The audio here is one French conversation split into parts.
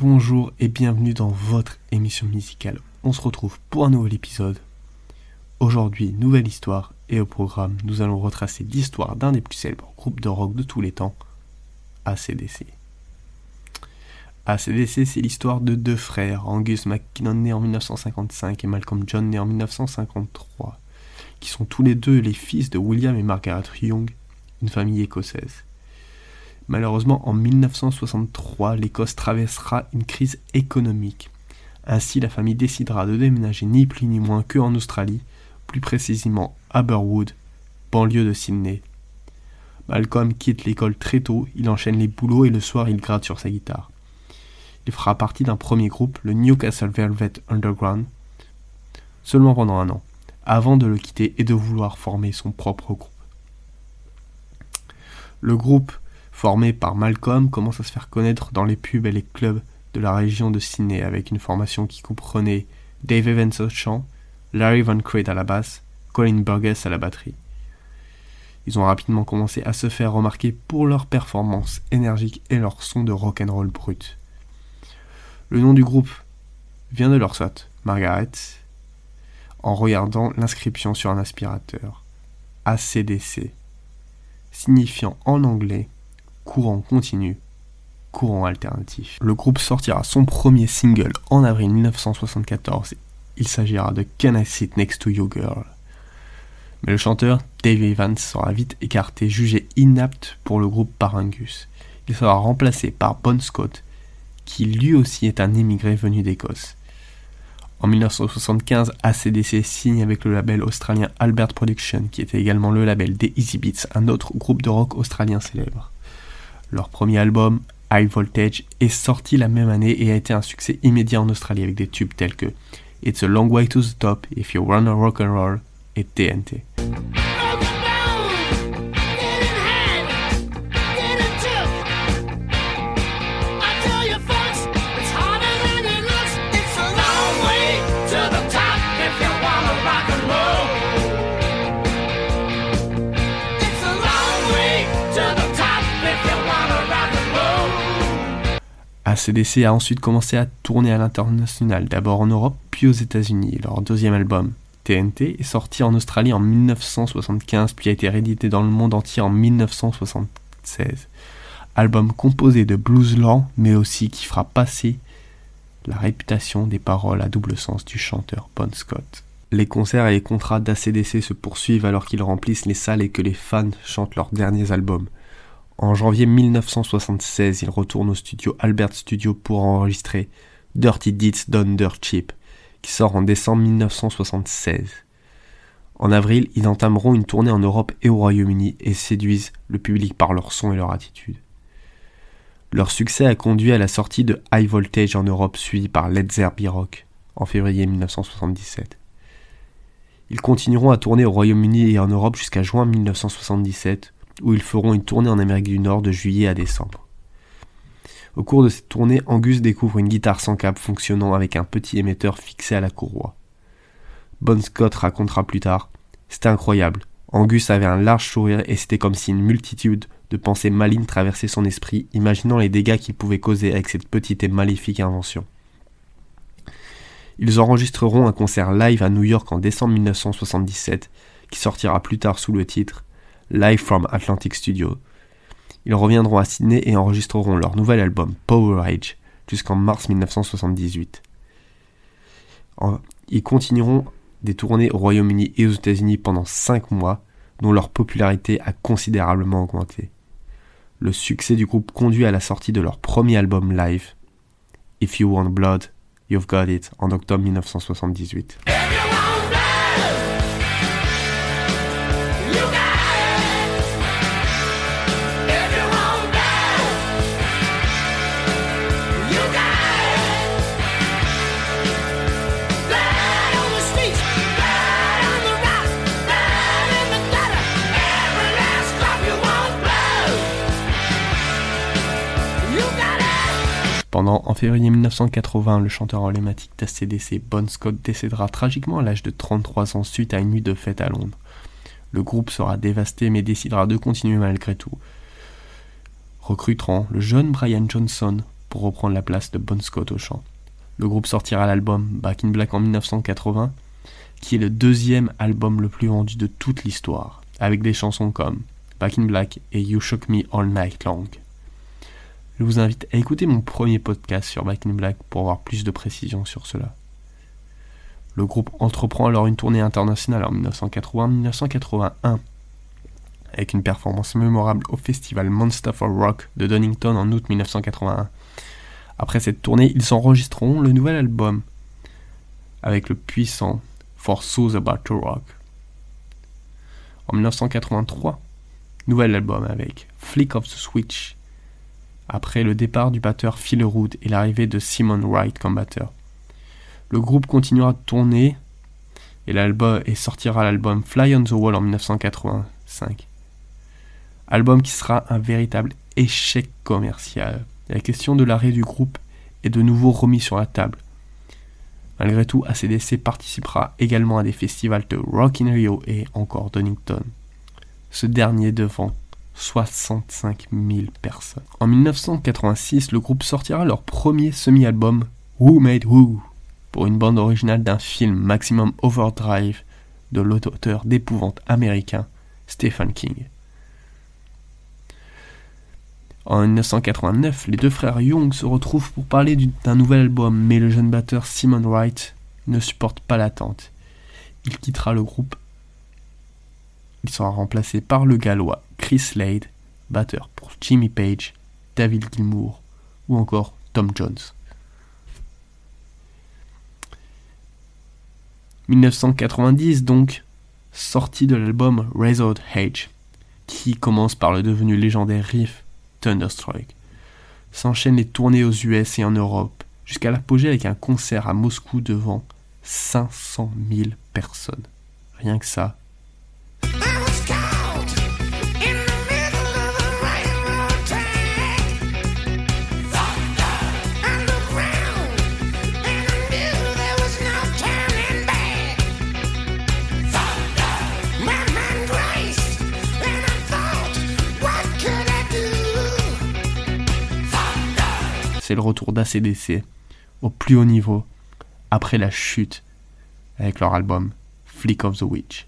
bonjour et bienvenue dans votre émission musicale. On se retrouve pour un nouvel épisode. Aujourd'hui, nouvelle histoire et au programme, nous allons retracer l'histoire d'un des plus célèbres groupes de rock de tous les temps, ACDC. ACDC, c'est l'histoire de deux frères, Angus McKinnon né en 1955 et Malcolm John né en 1953, qui sont tous les deux les fils de William et Margaret Young, une famille écossaise. Malheureusement, en 1963, l'Écosse traversera une crise économique. Ainsi, la famille décidera de déménager ni plus ni moins que en Australie, plus précisément à Burwood, banlieue de Sydney. Malcolm quitte l'école très tôt, il enchaîne les boulots et le soir il gratte sur sa guitare. Il fera partie d'un premier groupe, le Newcastle Velvet Underground, seulement pendant un an, avant de le quitter et de vouloir former son propre groupe. Le groupe formé par Malcolm, commence à se faire connaître dans les pubs et les clubs de la région de Sydney avec une formation qui comprenait Dave Evans au chant, Larry Van Crate à la basse, Colin Burgess à la batterie. Ils ont rapidement commencé à se faire remarquer pour leur performance énergique et leur son de rock and roll brut. Le nom du groupe vient de leur sotte, Margaret, en regardant l'inscription sur un aspirateur, ACDC, signifiant en anglais courant continu, courant alternatif. Le groupe sortira son premier single en avril 1974. Il s'agira de Can I Sit Next to You Girl. Mais le chanteur Dave Evans sera vite écarté, jugé inapte pour le groupe par Angus. Il sera remplacé par Bon Scott, qui lui aussi est un émigré venu d'Écosse. En 1975, ACDC signe avec le label australien Albert Production, qui était également le label des Easy Beats, un autre groupe de rock australien célèbre. Leur premier album, High Voltage, est sorti la même année et a été un succès immédiat en Australie avec des tubes tels que It's a Long Way to the Top, If You Wanna Rock and Roll et TNT. ACDC a ensuite commencé à tourner à l'international, d'abord en Europe puis aux États-Unis. Leur deuxième album, TNT, est sorti en Australie en 1975 puis a été réédité dans le monde entier en 1976. Album composé de blues lent mais aussi qui fera passer la réputation des paroles à double sens du chanteur Bon Scott. Les concerts et les contrats d'ACDC se poursuivent alors qu'ils remplissent les salles et que les fans chantent leurs derniers albums. En janvier 1976, il retourne au studio Albert Studio pour enregistrer Dirty Deeds Done Dirt Cheap, qui sort en décembre 1976. En avril, ils entameront une tournée en Europe et au Royaume-Uni et séduisent le public par leur son et leur attitude. Leur succès a conduit à la sortie de High Voltage en Europe, suivi par Led Zeppelin Rock en février 1977. Ils continueront à tourner au Royaume-Uni et en Europe jusqu'à juin 1977, où ils feront une tournée en Amérique du Nord de juillet à décembre. Au cours de cette tournée, Angus découvre une guitare sans câble fonctionnant avec un petit émetteur fixé à la courroie. Bon Scott racontera plus tard C'était incroyable. Angus avait un large sourire et c'était comme si une multitude de pensées malignes traversait son esprit, imaginant les dégâts qu'il pouvait causer avec cette petite et maléfique invention. Ils enregistreront un concert live à New York en décembre 1977, qui sortira plus tard sous le titre Live from Atlantic Studio. Ils reviendront à Sydney et enregistreront leur nouvel album Power Age jusqu'en mars 1978. Ils continueront des tournées au Royaume-Uni et aux États-Unis pendant 5 mois, dont leur popularité a considérablement augmenté. Le succès du groupe conduit à la sortie de leur premier album live, If You Want Blood, You've Got It, en octobre 1978. En février 1980, le chanteur emblématique d'ACDC, Bon Scott, décédera tragiquement à l'âge de 33 ans suite à une nuit de fête à Londres. Le groupe sera dévasté mais décidera de continuer malgré tout. Recrutant le jeune Brian Johnson pour reprendre la place de Bon Scott au chant. Le groupe sortira l'album Back in Black en 1980, qui est le deuxième album le plus vendu de toute l'histoire, avec des chansons comme Back in Black et You Shook Me All Night Long. Je vous invite à écouter mon premier podcast sur Back in Black pour avoir plus de précision sur cela. Le groupe entreprend alors une tournée internationale en 1980-1981 avec une performance mémorable au festival Monster for Rock de Donington en août 1981. Après cette tournée, ils enregistreront le nouvel album avec le puissant For Souls About to Rock. En 1983, nouvel album avec Flick of the Switch, après le départ du batteur Phil Root et l'arrivée de Simon Wright comme batteur. Le groupe continuera de tourner et, sortira l'album Fly on the Wall en 1985. Album qui sera un véritable échec commercial. La question de l'arrêt du groupe est de nouveau remis sur la table. Malgré tout, ACDC participera également à des festivals de Rock in Rio et encore Donington. Ce dernier devant 65 000 personnes. En 1986, le groupe sortira leur premier semi-album Who Made Who pour une bande originale d'un film Maximum Overdrive de l'auteur d'épouvante américain Stephen King. En 1989, les deux frères Young se retrouvent pour parler d'un nouvel album, mais le jeune batteur Simon Wright ne supporte pas l'attente. Il quittera le groupe. Il sera remplacé par le gallois Chris Slade, batteur pour Jimmy Page, David Gilmour ou encore Tom Jones. 1990 donc, sortie de l'album Razor's Hedge, qui commence par le devenu légendaire riff Thunderstruck. S'enchaînent les tournées aux US et en Europe, jusqu'à l'apogée avec un concert à Moscou devant 500 000 personnes. Rien que ça, c'est le retour d'ACDC au plus haut niveau après la chute avec leur album Flick of the Witch.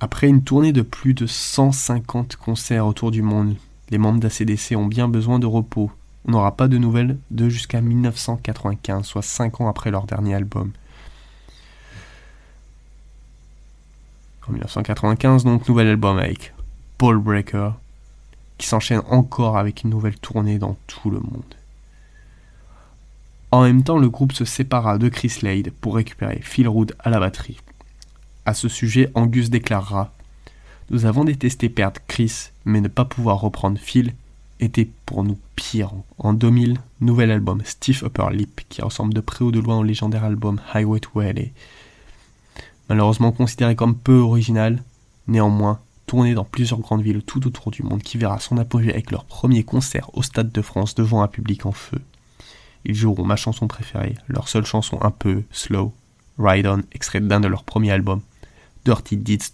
Après une tournée de plus de 150 concerts autour du monde, les membres d'ACDC ont bien besoin de repos. On n'aura pas de nouvelles de jusqu'à 1995, soit 5 ans après leur dernier album. En 1995, donc, nouvel album avec Paul Breaker, qui s'enchaîne encore avec une nouvelle tournée dans tout le monde. En même temps, le groupe se sépara de Chris Lade pour récupérer Phil Rood à la batterie. À ce sujet, Angus déclarera Nous avons détesté perdre Chris, mais ne pas pouvoir reprendre Phil était pour nous pire. En 2000, nouvel album Stiff Upper Lip, qui ressemble de près ou de loin au légendaire album Highway to LA. Malheureusement considéré comme peu original, néanmoins, tourné dans plusieurs grandes villes tout autour du monde qui verra son apogée avec leur premier concert au Stade de France devant un public en feu. Ils joueront ma chanson préférée, leur seule chanson un peu slow, Ride On, extrait d'un de leurs premiers albums, Dirty Deeds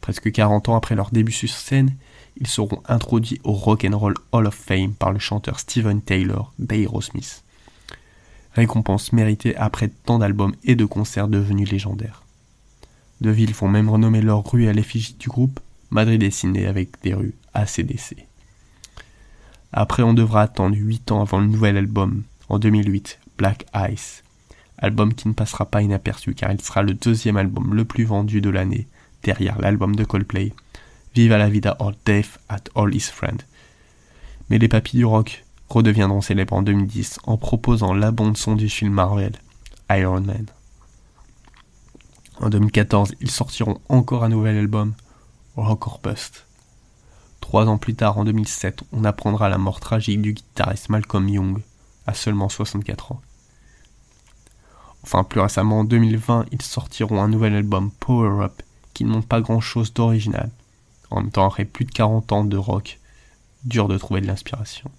Presque 40 ans après leur début sur scène, ils seront introduits au Rock and Roll Hall of Fame par le chanteur Steven Taylor d'Aerosmith. Récompense méritée après tant d'albums et de concerts devenus légendaires. De villes font même renommer leur rue à l'effigie du groupe, Madrid est signé avec des rues ACDC. Après, on devra attendre 8 ans avant le nouvel album, en 2008, Black Ice. Album qui ne passera pas inaperçu car il sera le deuxième album le plus vendu de l'année derrière l'album de Coldplay, Viva la vida or Death at All His Friend. Mais les papis du rock redeviendront célèbres en 2010 en proposant la bande-son du film Marvel, Iron Man. En 2014, ils sortiront encore un nouvel album, Rock or Bust. Trois ans plus tard, en 2007, on apprendra la mort tragique du guitariste Malcolm Young, à seulement 64 ans. Enfin, plus récemment, en 2020, ils sortiront un nouvel album, Power Up, qui ne montre pas grand chose d'original. En même temps, après plus de 40 ans de rock, dur de trouver de l'inspiration.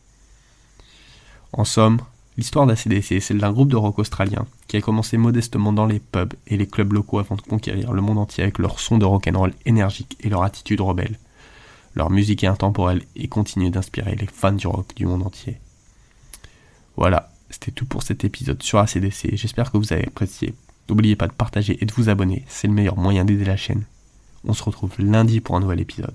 En somme, l'histoire d'ACDC est celle d'un groupe de rock australien qui a commencé modestement dans les pubs et les clubs locaux avant de conquérir le monde entier avec leur son de rock'n'roll énergique et leur attitude rebelle. Leur musique est intemporelle et continue d'inspirer les fans du rock du monde entier. Voilà, c'était tout pour cet épisode sur ACDC. J'espère que vous avez apprécié. N'oubliez pas de partager et de vous abonner, c'est le meilleur moyen d'aider la chaîne. On se retrouve lundi pour un nouvel épisode.